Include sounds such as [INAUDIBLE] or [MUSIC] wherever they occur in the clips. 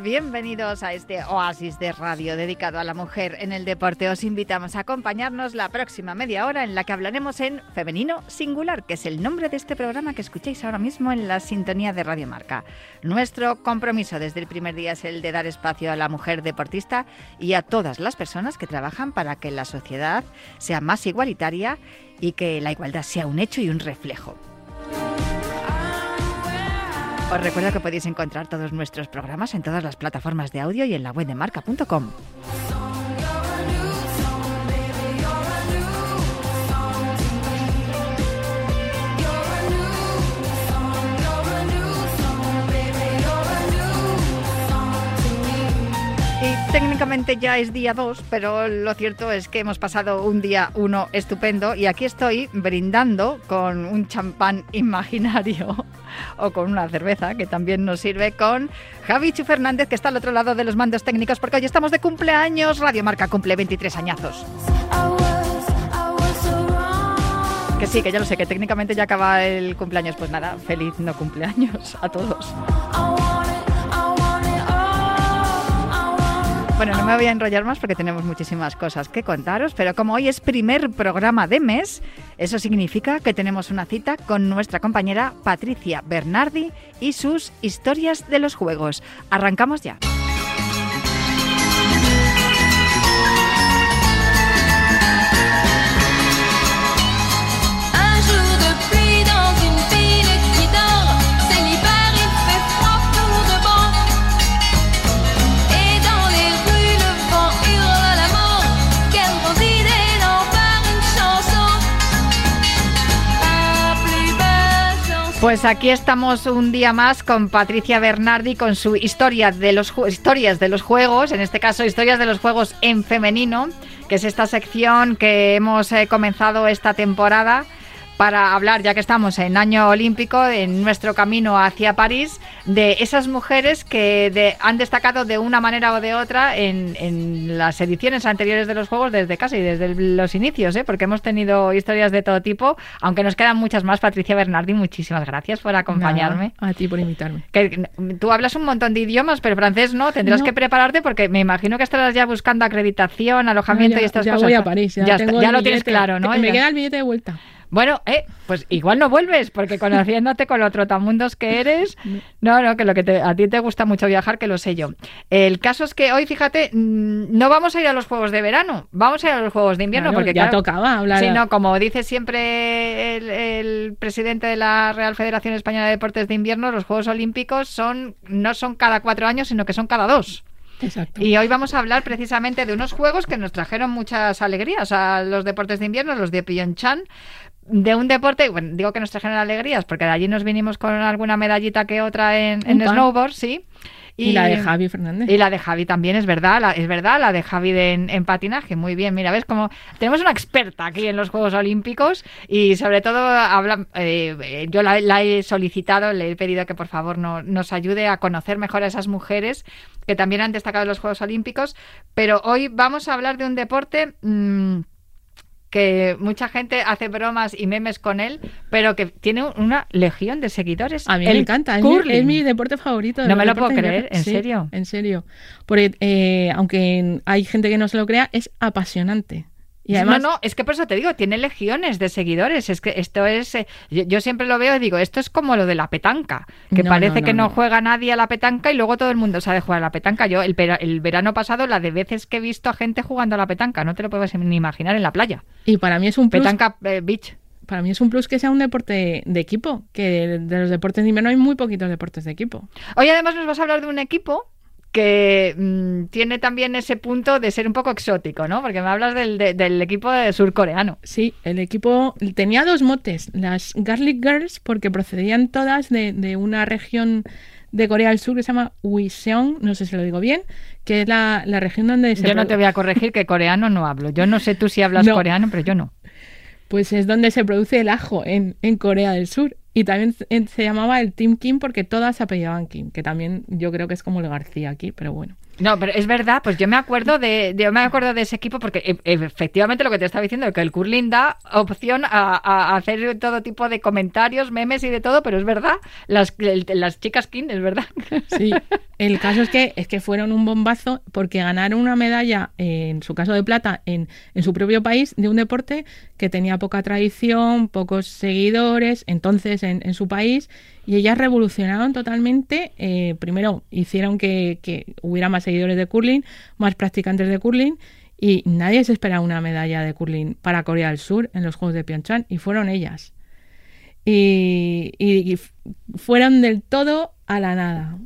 Bienvenidos a este oasis de radio dedicado a la mujer en el deporte. Os invitamos a acompañarnos la próxima media hora en la que hablaremos en Femenino Singular, que es el nombre de este programa que escucháis ahora mismo en la sintonía de Radio Marca. Nuestro compromiso desde el primer día es el de dar espacio a la mujer deportista y a todas las personas que trabajan para que la sociedad sea más igualitaria y que la igualdad sea un hecho y un reflejo. Os recuerdo que podéis encontrar todos nuestros programas en todas las plataformas de audio y en la web de marca.com. técnicamente ya es día 2, pero lo cierto es que hemos pasado un día 1 estupendo y aquí estoy brindando con un champán imaginario [LAUGHS] o con una cerveza que también nos sirve con Javi Chu Fernández que está al otro lado de los mandos técnicos porque hoy estamos de cumpleaños. Radio Marca cumple 23 añazos. Que sí, que ya lo sé, que técnicamente ya acaba el cumpleaños. Pues nada, feliz no cumpleaños a todos. Bueno, no me voy a enrollar más porque tenemos muchísimas cosas que contaros, pero como hoy es primer programa de mes, eso significa que tenemos una cita con nuestra compañera Patricia Bernardi y sus historias de los juegos. Arrancamos ya. Pues aquí estamos un día más con Patricia Bernardi con su historia de los historias de los juegos, en este caso historias de los juegos en femenino, que es esta sección que hemos eh, comenzado esta temporada para hablar, ya que estamos en año olímpico, en nuestro camino hacia París, de esas mujeres que de- han destacado de una manera o de otra en, en las ediciones anteriores de los Juegos desde casi desde los inicios, ¿eh? porque hemos tenido historias de todo tipo, aunque nos quedan muchas más. Patricia Bernardi, muchísimas gracias por acompañarme. Nada, a ti por invitarme. Que, tú hablas un montón de idiomas, pero francés no, tendrás No. que prepararte porque me imagino que estarás ya buscando acreditación, alojamiento No, ya, y estas ya cosas. voy a París, ya, tengo lo tienes claro, ¿no? Me queda el billete de vuelta. Bueno, eh, pues igual no vuelves, porque conociéndote con lo trotamundos que eres, no, no, que lo que te- a ti te gusta mucho viajar, que lo sé yo. El caso es que hoy, fíjate, mm, no vamos a ir a los Juegos de verano, vamos a ir a los Juegos de invierno, Claro, porque ya claro, tocaba hablar. Sí, no, como dice siempre el, el presidente de la Real Federación Española de Deportes de Invierno, los Juegos Olímpicos son no son cada cuatro años, sino que son cada dos. Exacto. Y hoy vamos a hablar precisamente de unos juegos que nos trajeron muchas alegrías a los deportes de invierno, los de Pyeongchang. De un deporte, bueno, digo que nos trajeron alegrías porque de allí nos vinimos con alguna medallita que otra en, snowboard, sí. y, la de Javi Fernández. Y la de Javi también, es verdad, la, es verdad, la de Javi de, en, en patinaje. Muy bien, mira, ves como tenemos una experta aquí en los Juegos Olímpicos y sobre todo habla, eh, yo la, la he solicitado, le he pedido que por favor no, nos ayude a conocer mejor a esas mujeres que también han destacado en los Juegos Olímpicos. Pero hoy vamos a hablar de un deporte... mm, que mucha gente hace bromas y memes con él, pero que tiene una legión de seguidores. A mí me encanta, es mi, es mi deporte favorito. de No me lo puedo creer. ¿en Sí, serio? En serio. Porque eh, aunque hay gente que no se lo crea, es apasionante. Y además, no, no, es que por eso te digo, tiene legiones de seguidores. Es que esto es. eh, yo, yo siempre lo veo y digo, esto es como lo de la petanca. Que No, parece no, que no, juega nadie a la petanca y luego todo el mundo sabe jugar a la petanca. Yo, el verano pasado, la de veces que he visto a gente jugando a la petanca, no te lo puedes ni imaginar en la playa. y para mí es un plus. Petanca eh, Beach. Para mí es un plus que sea un deporte de equipo. Que de los deportes de invierno hay muy poquitos deportes de equipo. Hoy además nos vas a hablar de un equipo que mm, tiene también ese punto de ser un poco exótico, ¿no? Porque me hablas del, de- del equipo de surcoreano. Sí, el equipo tenía dos motes, las Garlic Girls, porque procedían todas de, de una región de Corea del Sur que se llama Uiseong, no sé si lo digo bien, que es la, la región donde se Yo no te voy a corregir que coreano no hablo. Yo no sé tú si hablas No. coreano, pero yo no. pues es donde se produce el ajo en, en Corea del Sur. Y también se llamaba el Team Kim porque todas se apellidaban Kim, que también yo creo que es como el García aquí, pero bueno. No, pero es verdad, pues yo me acuerdo de, yo me acuerdo de ese equipo porque e- efectivamente lo que te estaba diciendo, que el curling da opción a, a hacer todo tipo de comentarios, memes y de todo, pero es verdad, las, las chicas king, es verdad. Sí, [LAUGHS] el caso es que, es que fueron un bombazo porque ganaron una medalla, eh, en su caso de plata, en, en su propio país, de un deporte que tenía poca tradición, pocos seguidores, entonces en, en su país, y ellas revolucionaron totalmente, eh, primero hicieron que, que hubiera más seguidores de curling, más practicantes de curling, y nadie se esperaba una medalla de curling para Corea del Sur en los Juegos de Pyeongchang, y fueron ellas y, y- y f- fueron del todo a la nada.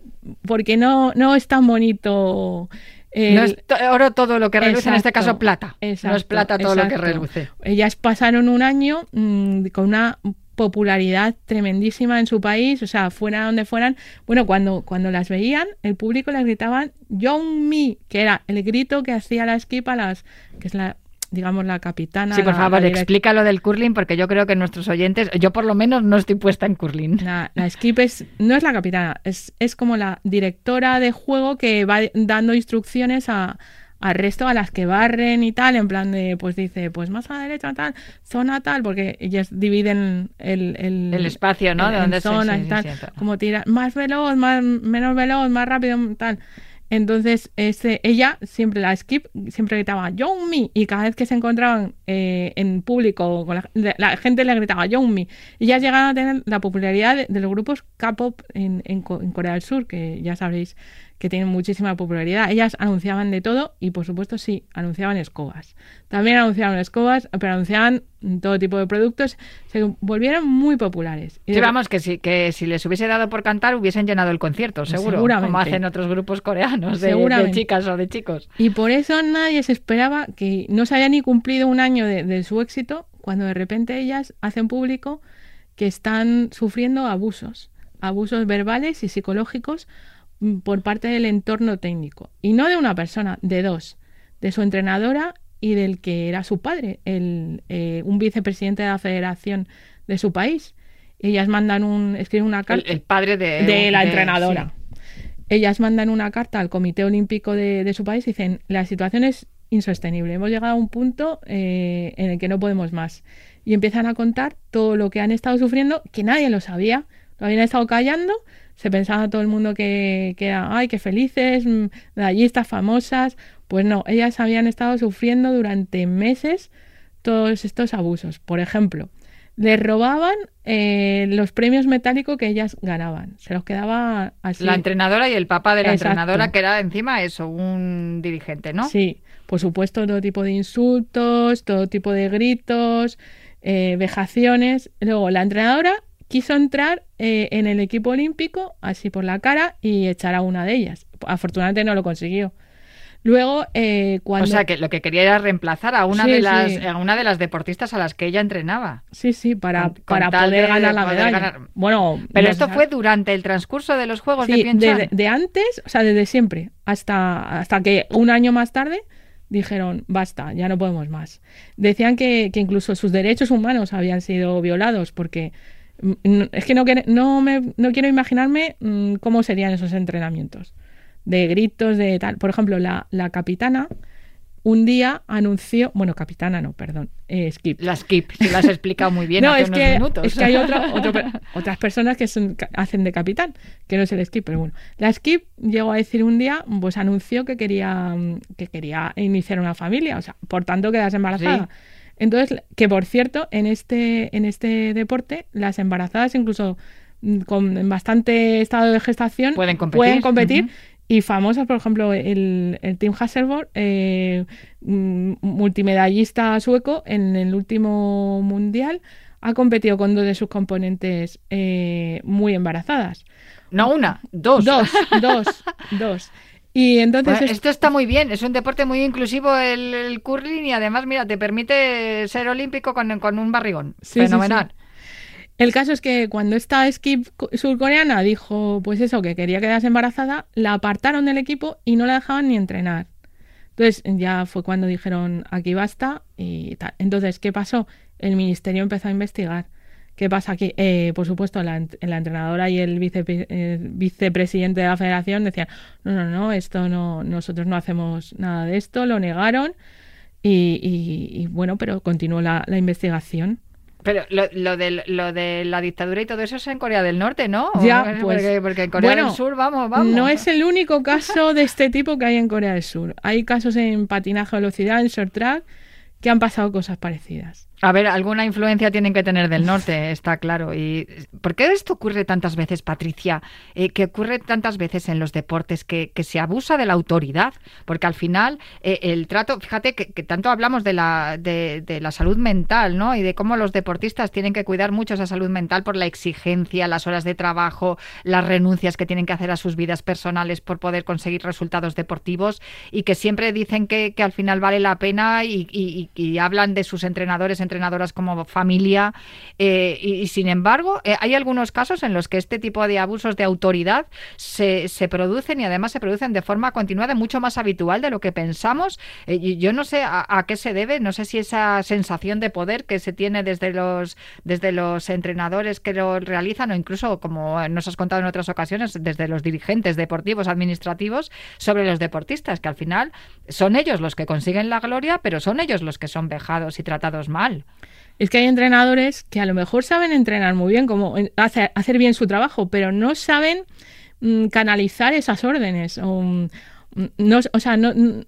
Porque no, no es tan bonito. el- no es oro todo lo que reluce, en este Exacto, caso plata. no es exacto, plata todo lo que exacto. reluce. Ellas pasaron un año mm, con una popularidad tremendísima en su país, o sea, fuera donde fueran. Bueno, cuando, cuando las veían, el público les gritaban Young Me, que era el grito que hacía la skip a las, que es la, digamos, la capitana. Sí, por la- favor, la explica lo del curling porque yo creo que nuestros oyentes, yo por lo menos no estoy puesta en curling. La, la skip es, no es la capitana, es, es como la directora de juego que va dando instrucciones a, al resto, a las que barren y tal, en plan de, pues dice, pues más a la derecha tal, zona tal, porque ellas dividen el, el, El espacio, ¿no? De donde zonas sí, y tal, sí, como tira más veloz, más, menos veloz, más rápido, tal. Entonces, este, ella siempre, la skip, siempre gritaba Young Me, y cada vez que se encontraban eh, en público, con la, la gente le gritaba Young Me. Y ya llegaron a tener la popularidad de, de los grupos K-pop en, en en Corea del Sur, que ya sabréis que tienen muchísima popularidad. Ellas anunciaban de todo y, por supuesto, sí, anunciaban escobas. También anunciaban escobas, pero anunciaban todo tipo de productos. Se volvieron muy populares. Y Sí, de- vamos, que si, que si les hubiese dado por cantar hubiesen llenado el concierto, seguro. Seguramente. Como hacen otros grupos coreanos de, de chicas o de chicos. Y por eso nadie se esperaba que no se haya ni cumplido un año de, de su éxito cuando de repente ellas hacen público que están sufriendo abusos, abusos verbales y psicológicos por parte del entorno técnico. Y no de una persona, de dos, de su entrenadora y del que era su padre, el, eh, un vicepresidente de la federación de su país. Ellas mandan un, escriben una El, carta el padre de, de la de- entrenadora. sí. Ellas mandan una carta al Comité Olímpico de, de su país y dicen, la situación es insostenible, hemos llegado a un punto eh, en el que no podemos más. Y empiezan a contar todo lo que han estado sufriendo, que nadie lo sabía, lo habían estado callando, se pensaba todo el mundo que, que era, ay, qué felices, mm, medallistas famosas. Pues no, ellas habían estado sufriendo durante meses todos estos abusos. Por ejemplo, les robaban eh, los premios metálicos que ellas ganaban. Se los quedaba así. La entrenadora y el papá de la Exacto. entrenadora, que era encima eso, un dirigente, ¿no? Sí, por supuesto, todo tipo de insultos, todo tipo de gritos, eh, vejaciones. Luego, la entrenadora quiso entrar eh, en el equipo olímpico así por la cara y echar a una de ellas. Afortunadamente no lo consiguió. Luego, eh, cuando... O sea, que lo que quería era reemplazar a una, Sí, de, las, sí. a una de las deportistas a las que ella entrenaba. Sí, sí, para, Con- con para tal poder de ganar la poder medalla. ganar. Bueno, Pero no esto se fue durante el transcurso de los Juegos de Sí, Pyeongchang. de, de antes, o sea, desde siempre, hasta, hasta que un año más tarde dijeron, basta, ya no podemos más. Decían que, que incluso sus derechos humanos habían sido violados, porque es que no, no, me, no quiero imaginarme mm, cómo serían esos entrenamientos, de gritos, de tal. Por ejemplo, la, la capitana un día anunció, bueno, capitana no, perdón, eh, Skip. Las Skip, si lo has explicado muy bien [LAUGHS] no, hace es unos que, minutos. es que hay otra- otro [LAUGHS] otras personas que son, hacen de capitán, que no es el skip, pero bueno. La skip llegó a decir un día, pues anunció que quería, mm, que quería iniciar una familia, o sea, por tanto quedarse embarazada. Entonces, que por cierto, en este, en este deporte, las embarazadas incluso mm, con en bastante estado de gestación Pueden competir. pueden competir, Ujú. y famosas, por ejemplo, el, el Team Hasselborg, eh, mm, multimedallista sueco en el último mundial, ha competido con dos de sus componentes eh, muy embarazadas. No una, dos. Dos, dos, [LAUGHS] dos. Y entonces Bueno, esto está muy bien, es un deporte muy inclusivo el, el curling y además, mira, te permite ser olímpico con, con un barrigón. Sí, sí, Fenomenal. El caso es que cuando esta skip co- surcoreana dijo, pues eso, que quería quedarse embarazada, la apartaron del equipo y no la dejaban ni entrenar. Entonces ya fue cuando dijeron, aquí basta y tal. Entonces, ¿qué pasó? El ministerio empezó a investigar ¿Qué pasa aquí? Eh, por supuesto, la, ent- la entrenadora y el vice- eh, vicepresidente de la federación decían, no, no, no, esto no, nosotros no hacemos nada de esto, lo negaron y, y- y, bueno, pero continuó la, la investigación. Pero lo, lo, de, lo de la dictadura y todo eso es en Corea del Norte, ¿no? Ya, pues, porque en Corea bueno, del Sur, vamos, vamos. No es el único caso de este tipo que hay en Corea del Sur. Hay casos en patinaje de velocidad, en short track, que han pasado cosas parecidas. A ver, alguna influencia tienen que tener del norte, [LAUGHS] está claro. ¿Y por qué esto ocurre tantas veces, Patricia? Eh, que ocurre tantas veces en los deportes que, que se abusa de la autoridad, porque al final eh, el trato, fíjate que, que tanto hablamos de la, de, de la salud mental, ¿no? Y de cómo los deportistas tienen que cuidar mucho esa salud mental por la exigencia, las horas de trabajo, las renuncias que tienen que hacer a sus vidas personales por poder conseguir resultados deportivos y que siempre dicen que, que al final vale la pena y, y- y- y hablan de sus entrenadores, entrenadoras como familia. eh, y, sin embargo, eh, hay algunos casos en los que este tipo de abusos de autoridad se, se producen y además se producen de forma continuada, mucho más habitual de lo que pensamos. Eh, yo no sé a, a qué se debe, no sé si esa sensación de poder que se tiene desde los, desde los entrenadores que lo realizan o incluso, como nos has contado en otras ocasiones, desde los dirigentes deportivos, administrativos, sobre los deportistas, que al final son ellos los que consiguen la gloria, pero son ellos los que son vejados y tratados mal. Es que hay entrenadores que a lo mejor saben entrenar muy bien, como hacer, hacer bien su trabajo, pero no saben mm, canalizar esas órdenes. O, mm, no, o sea, no, mm,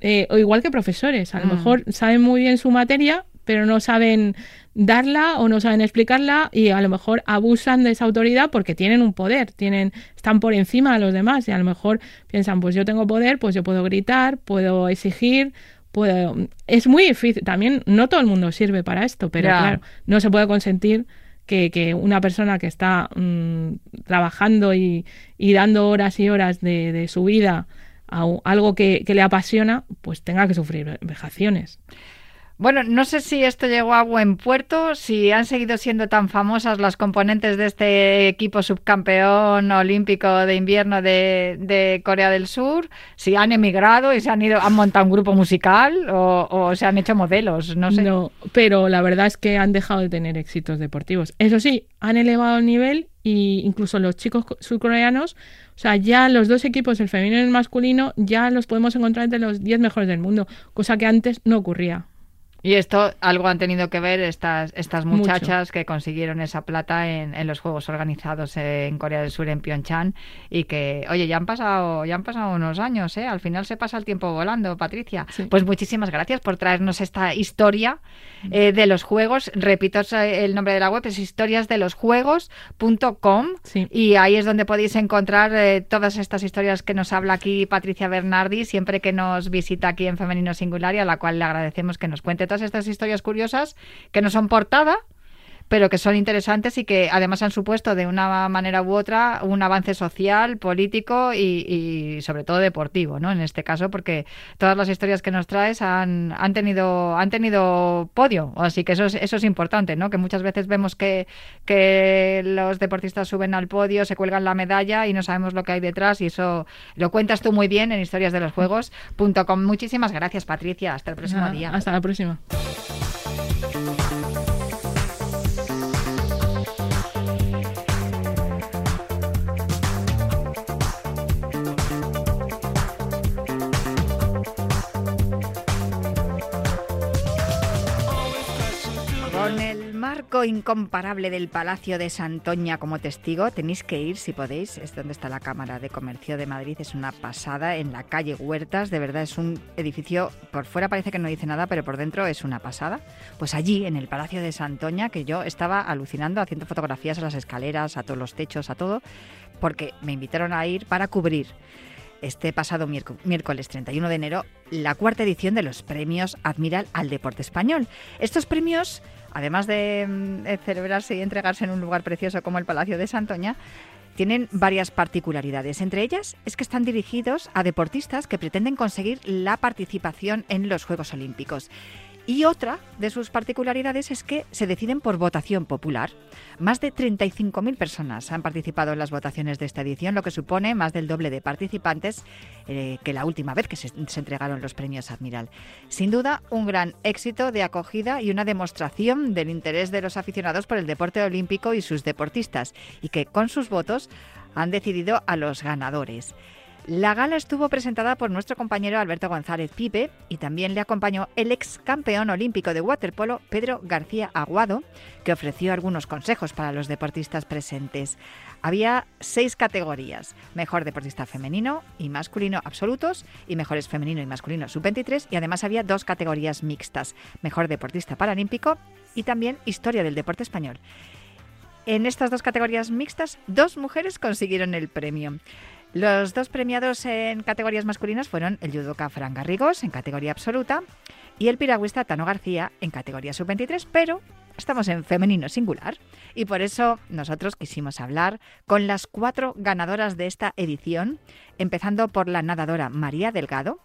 eh, o igual que profesores, a lo Mm. mejor saben muy bien su materia, pero no saben darla o no saben explicarla y a lo mejor abusan de esa autoridad porque tienen un poder, tienen, están por encima de los demás y a lo mejor piensan, pues yo tengo poder, pues yo puedo gritar, puedo exigir, puedo... Es muy difícil, también no todo el mundo sirve para esto, pero claro, no se puede consentir que, que una persona que está mm, trabajando y, y dando horas y horas de, de su vida a algo que, que le apasiona, pues tenga que sufrir vejaciones. Bueno, no sé si esto llegó a buen puerto, si han seguido siendo tan famosas las componentes de este equipo subcampeón olímpico de invierno de, Corea del Sur, si han emigrado y se han ido, han montado un grupo musical o, o se han hecho modelos, no sé. No, pero la verdad es que han dejado de tener éxitos deportivos. Eso sí, han elevado el nivel y incluso los chicos co- surcoreanos, o sea, ya los dos equipos, el femenino y el masculino, ya los podemos encontrar entre los 10 mejores del mundo, cosa que antes no ocurría. Y esto algo han tenido que ver estas, estas Mucho. muchachas que consiguieron esa plata en, en los Juegos organizados en Corea del Sur, en Pyeongchang, y que, oye, ya han pasado, ya han pasado unos años, ¿eh? Al final se pasa el tiempo volando, Patricia. Sí. Pues muchísimas gracias por traernos esta historia eh, de los juegos. Repito el nombre de la web, es historiasdelosjuegos.com Sí. y ahí es donde podéis encontrar eh, todas estas historias que nos habla aquí Patricia Bernardi, siempre que nos visita aquí en Femenino Singular y a la cual le agradecemos que nos cuente todas estas historias curiosas que no son portada, pero que son interesantes y que además han supuesto de una manera u otra un avance social, político y, y sobre todo deportivo, ¿no? En este caso, porque todas las historias que nos traes han, han tenido han tenido podio, así que eso es, eso es importante, ¿no? Que muchas veces vemos que, que los deportistas suben al podio, se cuelgan la medalla y no sabemos lo que hay detrás y eso lo cuentas tú muy bien en historiasdelosjuegos.com. Muchísimas gracias, Patricia. Hasta el próximo Nada, día. Hasta la próxima. Marco incomparable del Palacio de Santoña como testigo, tenéis que ir si podéis. Es donde está la Cámara de Comercio de Madrid. Es una pasada en la calle Huertas. De verdad es un edificio, por fuera parece que no dice nada, pero por dentro es una pasada. Pues allí, en el Palacio de Santoña, que yo estaba alucinando haciendo fotografías a las escaleras, a todos los techos, a todo, porque me invitaron a ir para cubrir este pasado miérc- miércoles 31 de enero la cuarta edición de los premios Admiral al Deporte Español. Estos premios, además de, mm, de celebrarse y entregarse en un lugar precioso como el Palacio de Santoña, tienen varias particularidades. Entre ellas es que están dirigidos a deportistas que pretenden conseguir la participación en los Juegos Olímpicos. Y otra de sus particularidades es que se deciden por votación popular. Más de 35.000 personas han participado en las votaciones de esta edición, lo que supone más del doble de participantes eh, que la última vez que se, se entregaron los premios Admiral. Sin duda, un gran éxito de acogida y una demostración del interés de los aficionados por el deporte olímpico y sus deportistas, y que con sus votos han decidido a los ganadores. La gala estuvo presentada por nuestro compañero Alberto González Pipe y también le acompañó el ex campeón olímpico de waterpolo Pedro García Aguado, que ofreció algunos consejos para los deportistas presentes. Había seis categorías: mejor deportista femenino y masculino absolutos y mejores femenino y masculino sub-23 y además había dos categorías mixtas: mejor deportista paralímpico y también historia del deporte español. En estas dos categorías mixtas, dos mujeres consiguieron el premio. Los dos premiados en categorías masculinas fueron el judoka Fran Garrigós en categoría absoluta y el piragüista Tano García en categoría sub-23, pero estamos en femenino singular. Y por eso nosotros quisimos hablar con las cuatro ganadoras de esta edición, empezando por la nadadora María Delgado,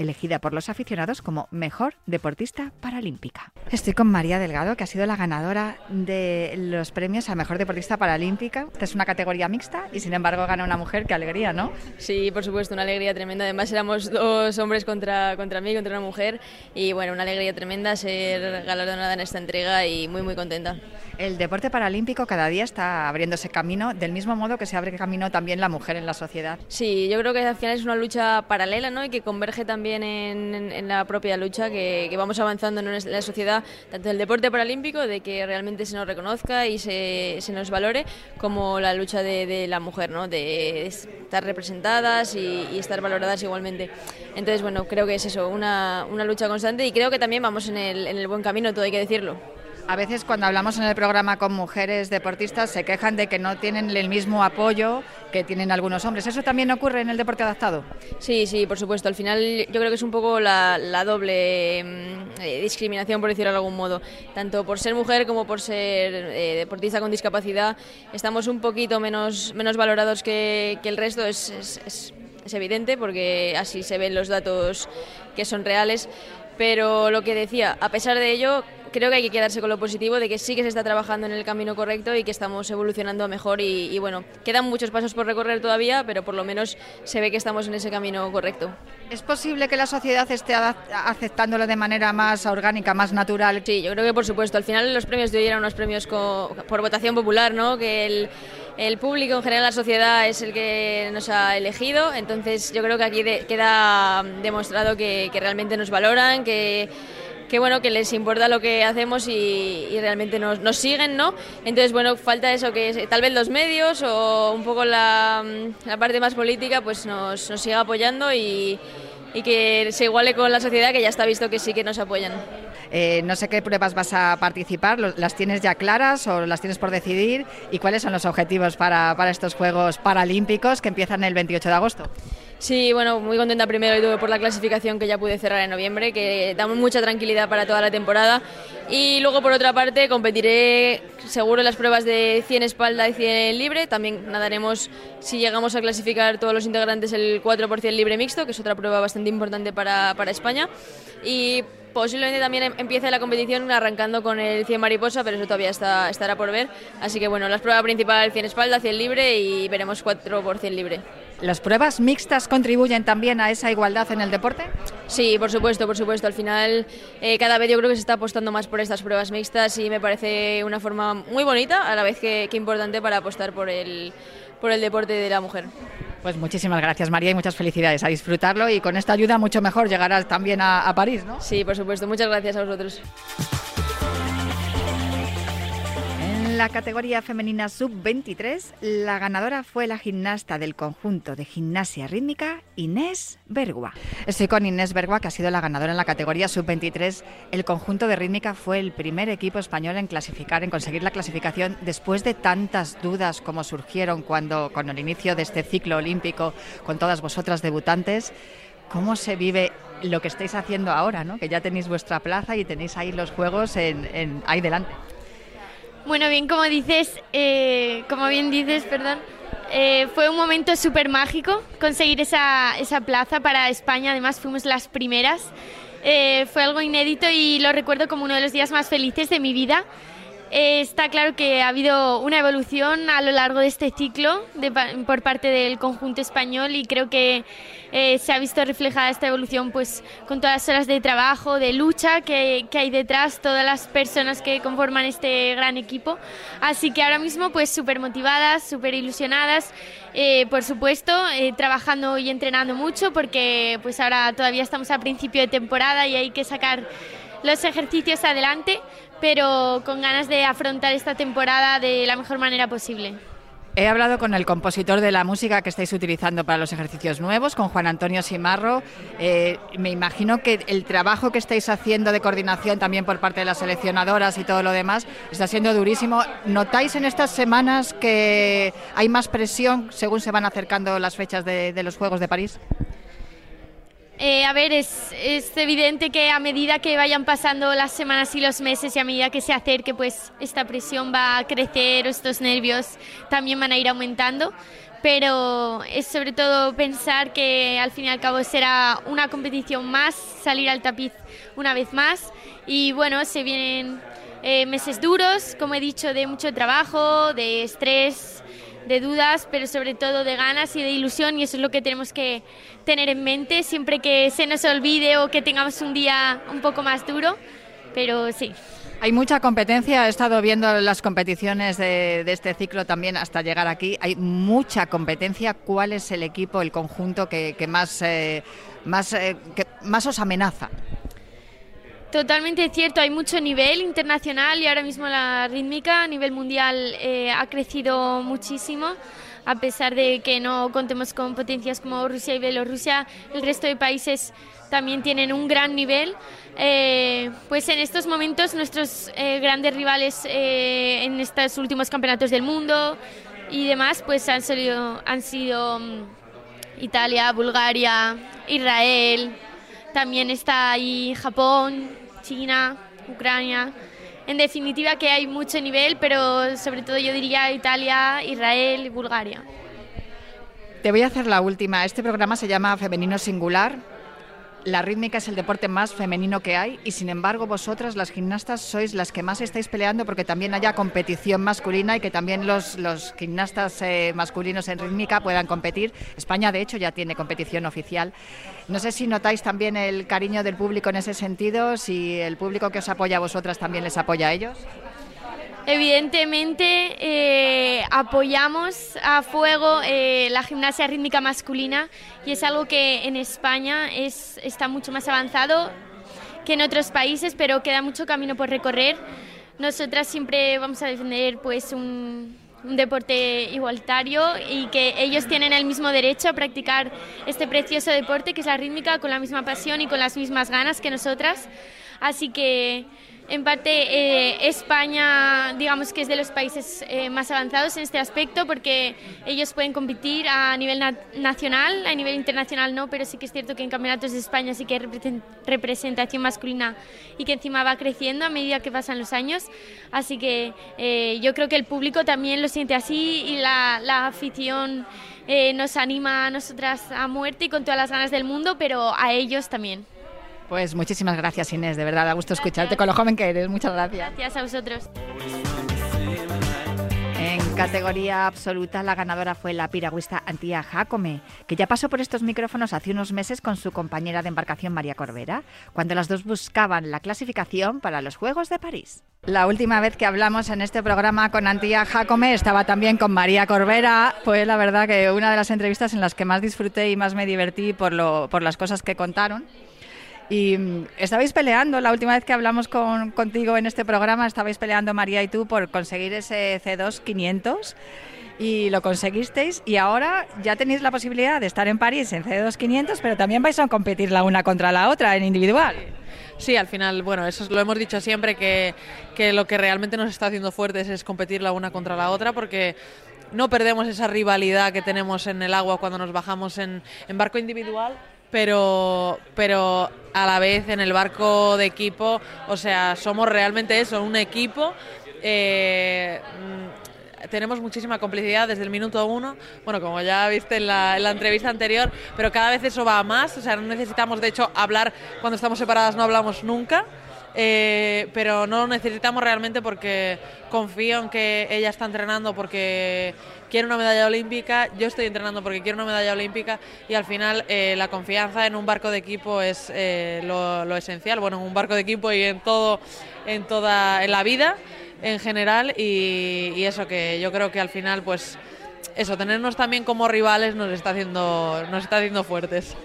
elegida por los aficionados como mejor deportista paralímpica. Estoy con María Delgado, que ha sido la ganadora de los premios a mejor deportista paralímpica. Esta es una categoría mixta y sin embargo gana una mujer, qué alegría, ¿no? Sí, por supuesto, una alegría tremenda. Además éramos dos hombres contra, contra mí, contra una mujer. Y bueno, una alegría tremenda ser galardonada en esta entrega y muy, muy contenta. El deporte paralímpico cada día está abriéndose camino, del mismo modo que se abre camino también la mujer en la sociedad. Sí, yo creo que al final es una lucha paralela ¿no? y que converge también en, la propia lucha, que, vamos avanzando en la sociedad, tanto el deporte paralímpico, de que realmente se nos reconozca y se, se nos valore, como la lucha de, la mujer, ¿no? de estar representadas y, estar valoradas igualmente. Entonces, bueno, creo que es eso, una, una lucha constante y creo que también vamos en el buen camino, todo hay que decirlo. A veces cuando hablamos en el programa con mujeres deportistas se quejan de que no tienen el mismo apoyo que tienen algunos hombres. ¿Eso también ocurre en el deporte adaptado? Sí, sí, por supuesto. Al final yo creo que es un poco la, doble mm, eh, discriminación, por decirlo de algún modo. Tanto por ser mujer como por ser eh, deportista con discapacidad, estamos un poquito menos, menos valorados que, el resto. Es, es- es- es evidente porque así se ven los datos que son reales. Pero lo que decía, a pesar de ello, creo que hay que quedarse con lo positivo de que sí que se está trabajando en el camino correcto y que estamos evolucionando a mejor y, y bueno, quedan muchos pasos por recorrer todavía, pero por lo menos se ve que estamos en ese camino correcto. ¿Es posible que la sociedad esté aceptándolo de manera más orgánica, más natural? Sí, yo creo que por supuesto. Al final los premios de hoy eran unos premios por votación popular, ¿no? Que el, el público, en general la sociedad, es el que nos ha elegido. Entonces yo creo que aquí de- queda demostrado que, realmente nos valoran, que, que bueno, que les importa lo que hacemos y, realmente nos, nos siguen, ¿no? Entonces, bueno, falta eso, que tal vez los medios o un poco la, la parte más política, pues nos, nos siga apoyando y, y que se iguale con la sociedad, que ya está visto que sí que nos apoyan. Eh, no sé qué pruebas vas a participar, ¿lo- ¿las tienes ya claras o las tienes por decidir? ¿Y cuáles son los objetivos para, para estos Juegos Paralímpicos que empiezan el 28 de agosto? Sí, bueno, muy contenta primero y por la clasificación que ya pude cerrar en noviembre, que da mucha tranquilidad para toda la temporada. Y luego, por otra parte, competiré seguro en las pruebas de 100 espalda y 100 libre. También nadaremos, si llegamos a clasificar todos los integrantes, el 4 por 100 libre mixto, que es otra prueba bastante importante para, para España. Y posiblemente también em- empiece la competición arrancando con el 100 mariposa, pero eso todavía está, estará por ver. Así que bueno, la prueba principal 100 espalda, 100 libre y veremos 4 por 100 libre. ¿Las pruebas mixtas contribuyen también a esa igualdad en el deporte? Sí, por supuesto, por supuesto. Al final, eh, cada vez yo creo que se está apostando más por estas pruebas mixtas y me parece una forma muy bonita, a la vez que, que importante para apostar por el, por el deporte de la mujer. Pues muchísimas gracias María y muchas felicidades a disfrutarlo y con esta ayuda mucho mejor llegarás también a, a París, ¿no? Sí, por supuesto. Muchas gracias a vosotros. La categoría femenina sub-23, la ganadora fue la gimnasta del conjunto de gimnasia rítmica, Inés Bergua. Estoy con Inés Bergua, que ha sido la ganadora en la categoría sub-23. El conjunto de rítmica fue el primer equipo español en clasificar, en conseguir la clasificación, después de tantas dudas como surgieron cuando, con el inicio de este ciclo olímpico, con todas vosotras debutantes. ¿Cómo se vive lo que estáis haciendo ahora, ¿no? que ya tenéis vuestra plaza y tenéis ahí los juegos en- ahí delante? Bueno, bien, como dices, eh, como bien dices, perdón, eh, fue un momento súper mágico conseguir esa, esa plaza para España. Además, fuimos las primeras Eh, fue algo inédito y lo recuerdo como uno de los días más felices de mi vida. Eh, está claro que ha habido una evolución a lo largo de este ciclo de por parte del conjunto español y creo que eh, se ha visto reflejada esta evolución pues con todas las horas de trabajo, de lucha que, hay detrás, todas las personas que conforman este gran equipo. Así que ahora mismo pues súper motivadas, súper ilusionadas, eh, por supuesto, trabajando y entrenando mucho porque pues ahora todavía estamos a principio de temporada y hay que sacar los ejercicios adelante, pero con ganas de afrontar esta temporada de la mejor manera posible. He hablado con el compositor de la música que estáis utilizando para los ejercicios nuevos, con Juan Antonio Simarro. Eh, me imagino que el trabajo que estáis haciendo de coordinación también por parte de las seleccionadoras y todo lo demás está siendo durísimo. ¿Notáis en estas semanas que hay más presión según se van acercando las fechas de, de los Juegos de París? Eh, a ver, es, es evidente que a medida que vayan pasando las semanas y los meses y a medida que se acerque, pues esta presión va a crecer, estos nervios también van a ir aumentando. Pero es sobre todo pensar que al fin y al cabo será una competición más, salir al tapiz una vez más. Y bueno, se vienen eh, meses duros, como he dicho, de mucho trabajo, de estrés, de dudas, pero sobre todo de ganas y de ilusión y eso es lo que tenemos que tener en mente siempre que se nos olvide o que tengamos un día un poco más duro, pero sí. Hay mucha competencia, he estado viendo las competiciones de, este ciclo también hasta llegar aquí. Hay mucha competencia. ¿Cuál es el equipo, el conjunto que más, eh, más, eh, que más os amenaza? Totalmente cierto, hay mucho nivel internacional y ahora mismo la rítmica a nivel mundial eh, ha crecido muchísimo. A pesar de que no contemos con potencias como Rusia y Bielorrusia, el resto de países también tienen un gran nivel. Eh, pues en estos momentos nuestros eh, grandes rivales eh, en estos últimos campeonatos del mundo y demás, pues han sido, han sido mm, Italia, Bulgaria, Israel, también está ahí Japón, China, Ucrania. En definitiva que hay mucho nivel, pero sobre todo yo diría Italia, Israel y Bulgaria. Te voy a hacer la última. Este programa se llama Femenino Singular. La rítmica es el deporte más femenino que hay y sin embargo vosotras las gimnastas sois las que más estáis peleando porque también haya competición masculina y que también los, los gimnastas eh, masculinos en rítmica puedan competir. España de hecho ya tiene competición oficial. No sé si notáis también el cariño del público en ese sentido, si el público que os apoya a vosotras también les apoya a ellos. Evidentemente eh, apoyamos a fuego eh, la gimnasia rítmica masculina y es algo que en España es, está mucho más avanzado que en otros países, pero queda mucho camino por recorrer. Nosotras siempre vamos a defender pues un, un deporte igualitario y que ellos tienen el mismo derecho a practicar este precioso deporte que es la rítmica con la misma pasión y con las mismas ganas que nosotras. Así que en parte eh, España, digamos que es de los países eh, más avanzados en este aspecto porque ellos pueden competir a nivel na- nacional, a nivel internacional no, pero sí que es cierto que en campeonatos de España sí que hay represen- representación masculina y que encima va creciendo a medida que pasan los años. Así que eh, yo creo que el público también lo siente así y la, la afición eh, nos anima a nosotras a muerte y con todas las ganas del mundo, pero a ellos también. Pues muchísimas gracias Inés, de verdad, da gusto escucharte con lo joven que eres. Muchas gracias. Gracias a vosotros. En categoría absoluta, la ganadora fue la piragüista Antía Jacome, que ya pasó por estos micrófonos hace unos meses con su compañera de embarcación María Corbera, cuando las dos buscaban la clasificación para los Juegos de París. La última vez que hablamos en este programa con Antía Jacome estaba también con María Corbera. Fue la verdad que una de las entrevistas en las que más disfruté y más me divertí por, lo, por las cosas que contaron. Y mm, estabais peleando, la última vez que hablamos con, contigo en este programa, estabais peleando María y tú por conseguir ese C2 500 y lo conseguisteis y ahora ya tenéis la posibilidad de estar en París en C2 500, pero también vais a competir la una contra la otra en individual. Sí, al final, bueno, eso es- lo hemos dicho siempre, que, que lo que realmente nos está haciendo fuertes es competir la una contra la otra, porque no perdemos esa rivalidad que tenemos en el agua cuando nos bajamos en barco individual, pero, pero a la vez en el barco de equipo, o sea, somos realmente eso, un equipo. eh, mm, tenemos muchísima complicidad desde el minuto uno, bueno, como ya viste en la, en la entrevista anterior, pero cada vez eso va a más, o sea, no necesitamos de hecho hablar cuando estamos separadas, no hablamos nunca. Eh, pero no lo necesitamos realmente porque confío en que ella está entrenando porque quiere una medalla olímpica, yo estoy entrenando porque quiero una medalla olímpica y al final eh, la confianza en un barco de equipo es eh, lo, esencial, bueno, en un barco de equipo y en todo, en toda, en la vida en general y, y eso que yo creo que al final pues eso, tenernos también como rivales nos está haciendo, nos está haciendo fuertes.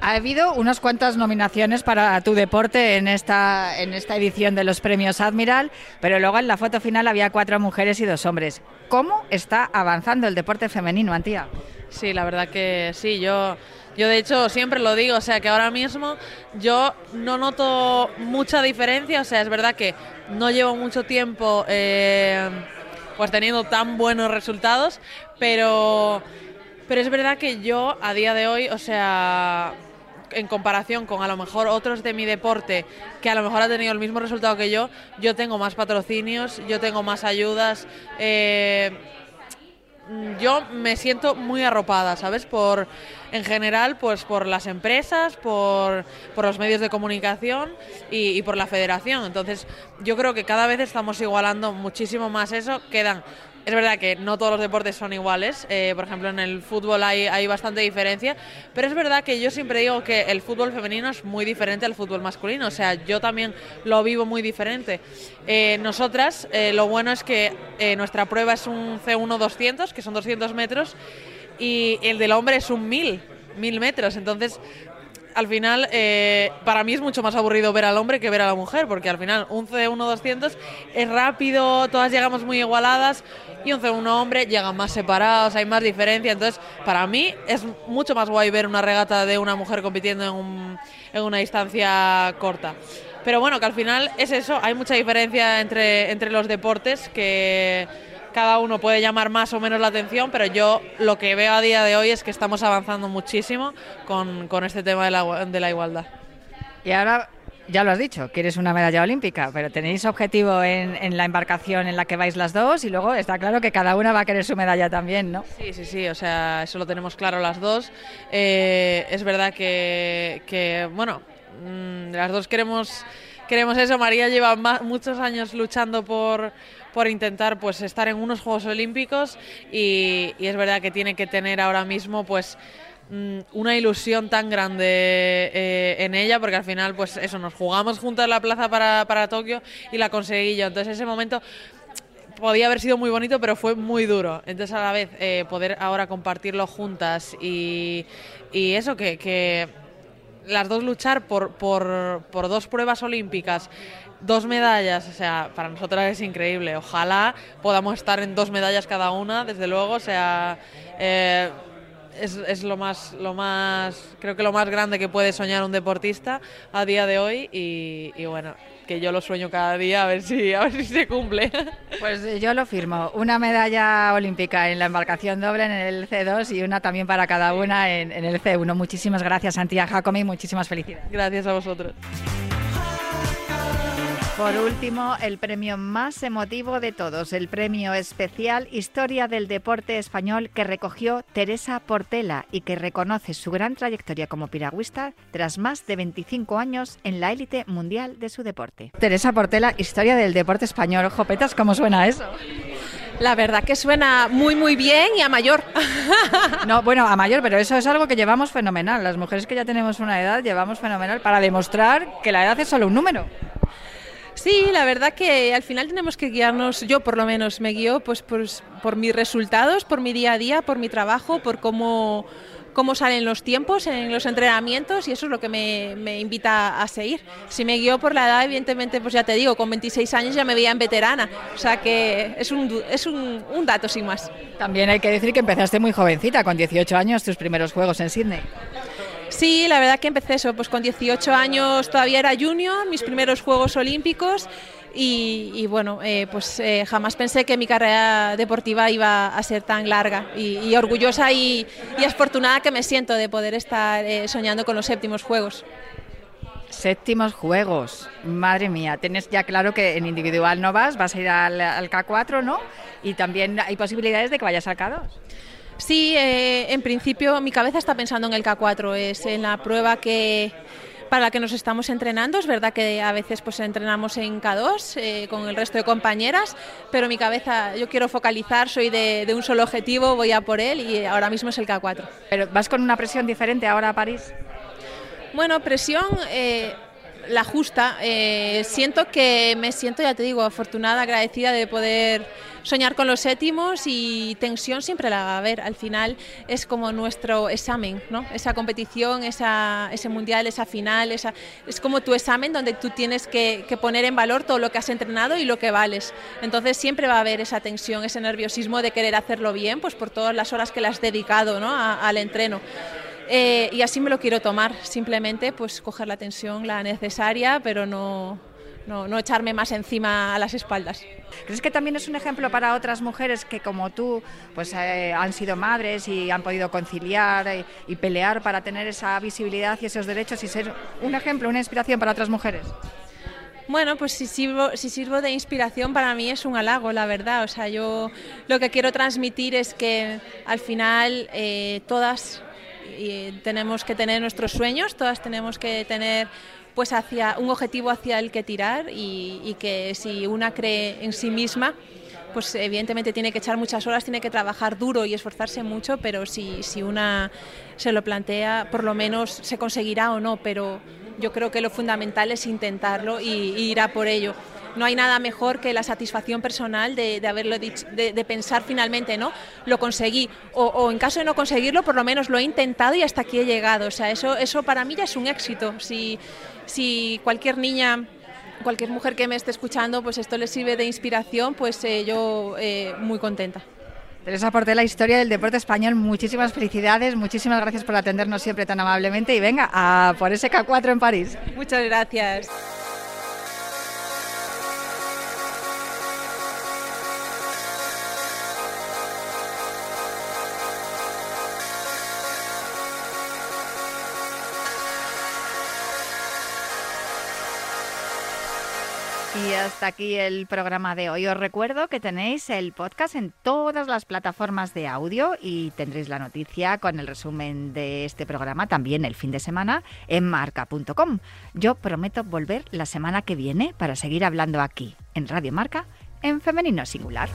Ha habido unas cuantas nominaciones para tu deporte en esta, en esta edición de los premios Admiral, pero luego en la foto final había cuatro mujeres y dos hombres. ¿Cómo está avanzando el deporte femenino, Antía? Sí, la verdad que sí, yo, yo de hecho siempre lo digo, o sea que ahora mismo yo no noto mucha diferencia, o sea, es verdad que no llevo mucho tiempo eh, pues teniendo tan buenos resultados, pero, pero es verdad que yo a día de hoy, o sea, en comparación con a lo mejor otros de mi deporte que a lo mejor ha tenido el mismo resultado que yo, yo tengo más patrocinios, yo tengo más ayudas. eh, yo me siento muy arropada, ¿sabes? Por, en general, pues por las empresas, por, por los medios de comunicación y, y por la federación. Entonces, yo creo que cada vez estamos igualando muchísimo más eso. Quedan es verdad que no todos los deportes son iguales, eh, por ejemplo en el fútbol hay, bastante diferencia, pero es verdad que yo siempre digo que el fútbol femenino es muy diferente al fútbol masculino, o sea, yo también lo vivo muy diferente. Eh, nosotras, eh, lo bueno es que nuestra prueba es un C1-200, que son 200 metros, y el del hombre es un 1000, 1000 metros, entonces al final, eh, para mí es mucho más aburrido ver al hombre que ver a la mujer, porque al final un C1-200 es rápido, todas llegamos muy igualadas, y un C1 hombre llegan más separados, hay más diferencia. Entonces, para mí es mucho más guay ver una regata de una mujer compitiendo en, un- en una distancia corta. Pero bueno, que al final es eso, hay mucha diferencia entre, entre los deportes que cada uno puede llamar más o menos la atención, pero yo lo que veo a día de hoy es que estamos avanzando muchísimo con, con este tema de la, de la igualdad. Y ahora, ya lo has dicho, quieres una medalla olímpica, pero tenéis objetivo en, en la embarcación en la que vais las dos y luego está claro que cada una va a querer su medalla también, ¿no? Sí, sí, sí, o sea, eso lo tenemos claro las dos. Eh, es verdad que, que, bueno, mm, las dos queremos, queremos eso. María lleva muchos años luchando por, por intentar pues estar en unos Juegos Olímpicos y, y es verdad que tiene que tener ahora mismo pues mm, una ilusión tan grande eh, en ella porque al final pues eso nos jugamos juntas la plaza para, para Tokio y la conseguí yo entonces ese momento podía haber sido muy bonito, pero fue muy duro. Entonces, a la vez, eh, poder ahora compartirlo juntas y, y eso, que, que las dos luchar por, por, por dos pruebas olímpicas, dos medallas, o sea, para nosotras es increíble. Ojalá podamos estar en dos medallas cada una, desde luego, o sea. eh, es, es lo más lo más creo que lo más grande que puede soñar un deportista a día de hoy y, y bueno que yo lo sueño cada día a ver si a ver si se cumple [LAUGHS] Pues yo lo firmo. Una medalla olímpica en la embarcación doble en el C2 y una también para cada una en, en el C1. Muchísimas gracias, Antía Jacomi, muchísimas felicidades. Gracias a vosotros. Por último, el premio más emotivo de todos, el premio especial Historia del Deporte Español que recogió Teresa Portela y que reconoce su gran trayectoria como piragüista tras más de 25 años en la élite mundial de su deporte. Teresa Portela, Historia del Deporte Español. Jopetas, ¿cómo suena eso? La verdad que suena muy muy bien y a mayor. [LAUGHS] No, bueno, a mayor, pero eso es algo que llevamos fenomenal. Las mujeres que ya tenemos una edad llevamos fenomenal para demostrar que la edad es solo un número. Sí, la verdad que al final tenemos que guiarnos, yo por lo menos me guío pues, pues, por mis resultados, por mi día a día, por mi trabajo, por cómo, cómo salen los tiempos en los entrenamientos y eso es lo que me, invita a seguir. Si me guío por la edad, evidentemente, pues ya te digo, con 26 años ya me veía en veterana, o sea que es un, es un, un dato sin más. También hay que decir que empezaste muy jovencita, con 18 años, tus primeros juegos en Sydney. Sí, la verdad que empecé eso, pues con 18 años todavía era junior, mis primeros Juegos Olímpicos y, y bueno, eh, pues eh, jamás pensé que mi carrera deportiva iba a ser tan larga y, orgullosa y, y afortunada que me siento de poder estar eh, soñando con los séptimos Juegos. Séptimos juegos. Madre mía, tienes ya claro que en individual no vas, vas a ir al, al K4, ¿no? Y también hay posibilidades de que vayas al K2. Sí, eh, en principio mi cabeza está pensando en el K4, es en la prueba que para la que nos estamos entrenando. Es verdad que a veces pues entrenamos en K2 eh, con el resto de compañeras, pero mi cabeza, yo quiero focalizar, soy de, de un solo objetivo, voy a por él y ahora mismo es el K4. Pero vas con una presión diferente ahora a París. Bueno, presión eh, la justa. Eh, siento que me siento, ya te digo, afortunada, agradecida de poder soñar con los séptimos y tensión siempre la va a haber. Al final es como nuestro examen, ¿no? Esa competición, esa, ese mundial, esa final, esa, es como tu examen donde tú tienes que, que poner en valor todo lo que has entrenado y lo que vales. Entonces siempre va a haber esa tensión, ese nerviosismo de querer hacerlo bien, pues por todas las horas que le has dedicado ¿no? a- al entreno. Eh, y así me lo quiero tomar, simplemente pues coger la tensión, la necesaria, pero no, no, no echarme más encima a las espaldas. ¿Crees que también es un ejemplo para otras mujeres que como tú pues eh, han sido madres y han podido conciliar eh, y pelear para tener esa visibilidad y esos derechos y ser un ejemplo, una inspiración para otras mujeres? Bueno, pues si sirvo, si sirvo de inspiración para mí es un halago, la verdad. O sea, yo lo que quiero transmitir es que al final eh, todas eh, tenemos que tener nuestros sueños, todas tenemos que tener pues hacia un objetivo hacia el que tirar y, que si una cree en sí misma pues evidentemente tiene que echar muchas horas, tiene que trabajar duro y esforzarse mucho, pero si, si una se lo plantea, por lo menos se conseguirá o no, pero yo creo que lo fundamental es intentarlo y, ir a por ello. No hay nada mejor que la satisfacción personal de, de haberlo dicho, de, de pensar finalmente, ¿no? Lo conseguí. O, o en caso de no conseguirlo, por lo menos lo he intentado y hasta aquí he llegado. O sea, eso, eso para mí ya es un éxito. Si, si cualquier niña cualquier mujer que me esté escuchando, pues esto le sirve de inspiración, pues eh, yo eh, muy contenta. Teresa Portela, historia del deporte español, muchísimas felicidades, muchísimas gracias por atendernos siempre tan amablemente y venga, a por ese K4 en París. Muchas gracias. Hasta aquí el programa de hoy. Os recuerdo que tenéis el podcast en todas las plataformas de audio y tendréis la noticia con el resumen de este programa también el fin de semana en marca.com. Yo prometo volver la semana que viene para seguir hablando aquí en Radio Marca en femenino singular.